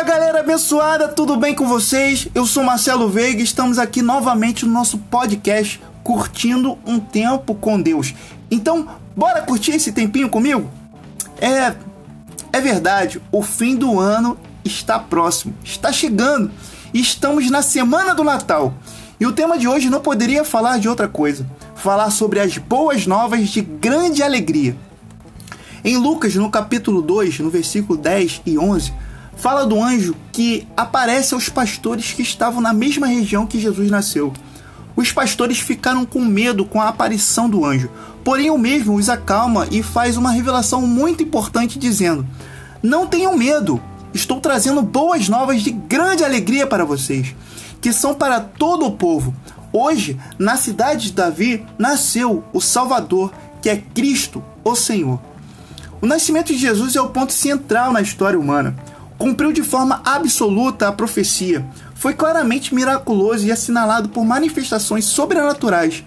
Fala galera abençoada, tudo bem com vocês? Eu sou Marcelo Veiga estamos aqui novamente no nosso podcast Curtindo um Tempo com Deus. Então, bora curtir esse tempinho comigo? É, é verdade, o fim do ano está próximo, está chegando e estamos na semana do Natal. E o tema de hoje não poderia falar de outra coisa, falar sobre as boas novas de grande alegria. Em Lucas, no capítulo 2, no versículo 10 e 11, fala do anjo que aparece aos pastores que estavam na mesma região que Jesus nasceu. Os pastores ficaram com medo com a aparição do anjo, porém o mesmo os acalma e faz uma revelação muito importante dizendo: Não tenham medo, estou trazendo boas novas de grande alegria para vocês, que são para todo o povo. Hoje, na cidade de Davi, nasceu o Salvador, que é Cristo, o Senhor. O nascimento de Jesus é o ponto central na história humana. Cumpriu de forma absoluta a profecia. Foi claramente miraculoso e assinalado por manifestações sobrenaturais.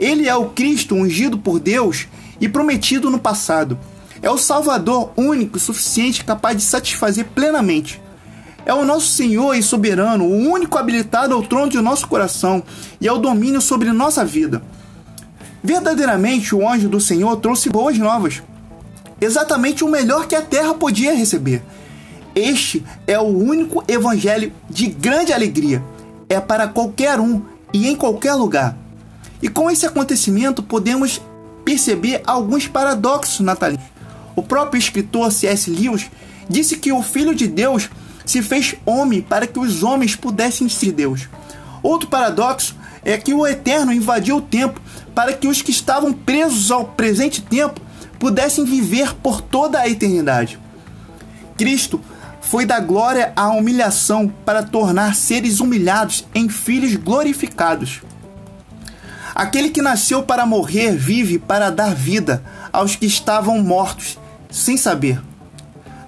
Ele é o Cristo ungido por Deus e prometido no passado. É o Salvador único, suficiente, capaz de satisfazer plenamente. É o nosso Senhor e soberano, o único habilitado ao trono de nosso coração e ao domínio sobre nossa vida. Verdadeiramente, o anjo do Senhor trouxe boas novas exatamente o melhor que a terra podia receber. Este é o único evangelho de grande alegria. É para qualquer um e em qualquer lugar. E com esse acontecimento podemos perceber alguns paradoxos natalinos. O próprio escritor C.S. Lewis disse que o Filho de Deus se fez homem para que os homens pudessem ser Deus. Outro paradoxo é que o Eterno invadiu o tempo para que os que estavam presos ao presente tempo pudessem viver por toda a eternidade. Cristo foi da glória à humilhação para tornar seres humilhados em filhos glorificados. Aquele que nasceu para morrer vive para dar vida aos que estavam mortos, sem saber.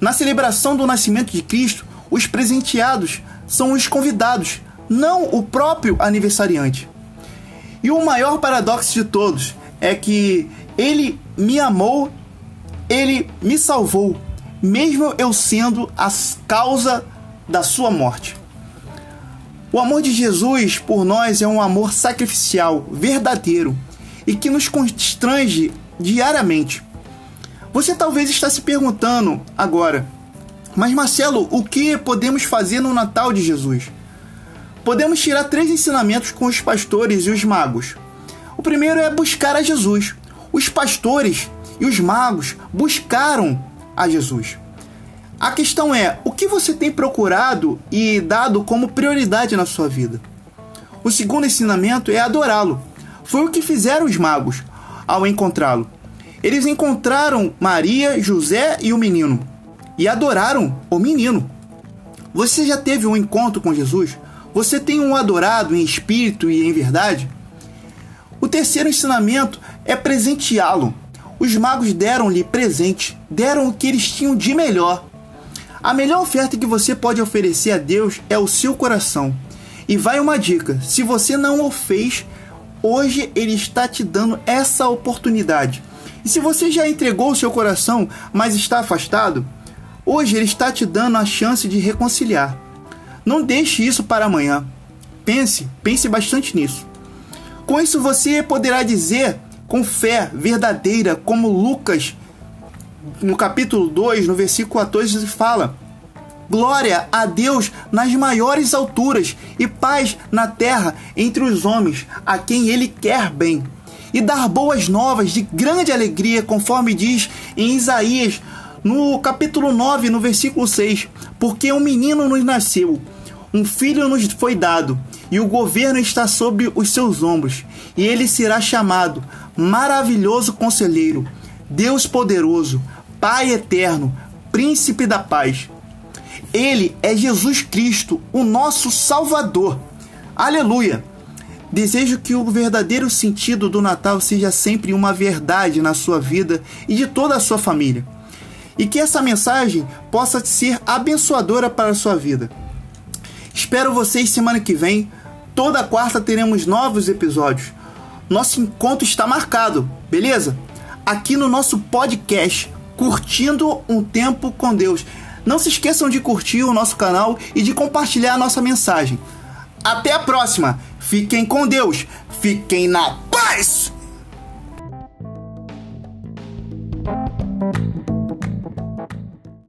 Na celebração do nascimento de Cristo, os presenteados são os convidados, não o próprio aniversariante. E o maior paradoxo de todos é que ele me amou, ele me salvou, mesmo eu sendo a causa da sua morte. O amor de Jesus por nós é um amor sacrificial, verdadeiro e que nos constrange diariamente. Você talvez está se perguntando agora, mas Marcelo, o que podemos fazer no Natal de Jesus? Podemos tirar três ensinamentos com os pastores e os magos. O primeiro é buscar a Jesus. Os pastores e os magos buscaram a Jesus. A questão é: o que você tem procurado e dado como prioridade na sua vida? O segundo ensinamento é adorá-lo. Foi o que fizeram os magos ao encontrá-lo. Eles encontraram Maria, José e o menino e adoraram o menino. Você já teve um encontro com Jesus? Você tem um adorado em espírito e em verdade? O terceiro ensinamento é presenteá-lo. Os magos deram-lhe presente, deram o que eles tinham de melhor. A melhor oferta que você pode oferecer a Deus é o seu coração. E vai uma dica: se você não o fez, hoje ele está te dando essa oportunidade. E se você já entregou o seu coração, mas está afastado, hoje ele está te dando a chance de reconciliar. Não deixe isso para amanhã. Pense, pense bastante nisso. Com isso você poderá dizer com fé verdadeira, como Lucas no capítulo 2, no versículo 14 fala: Glória a Deus nas maiores alturas e paz na terra entre os homens, a quem ele quer bem. E dar boas novas de grande alegria, conforme diz em Isaías, no capítulo 9, no versículo 6: Porque um menino nos nasceu, um filho nos foi dado e o governo está sobre os seus ombros, e ele será chamado Maravilhoso Conselheiro, Deus Poderoso, Pai Eterno, Príncipe da Paz. Ele é Jesus Cristo, o nosso Salvador. Aleluia! Desejo que o verdadeiro sentido do Natal seja sempre uma verdade na sua vida e de toda a sua família. E que essa mensagem possa ser abençoadora para a sua vida. Espero vocês semana que vem. Toda quarta teremos novos episódios. Nosso encontro está marcado, beleza? Aqui no nosso podcast, curtindo um tempo com Deus. Não se esqueçam de curtir o nosso canal e de compartilhar a nossa mensagem. Até a próxima! Fiquem com Deus! Fiquem na paz!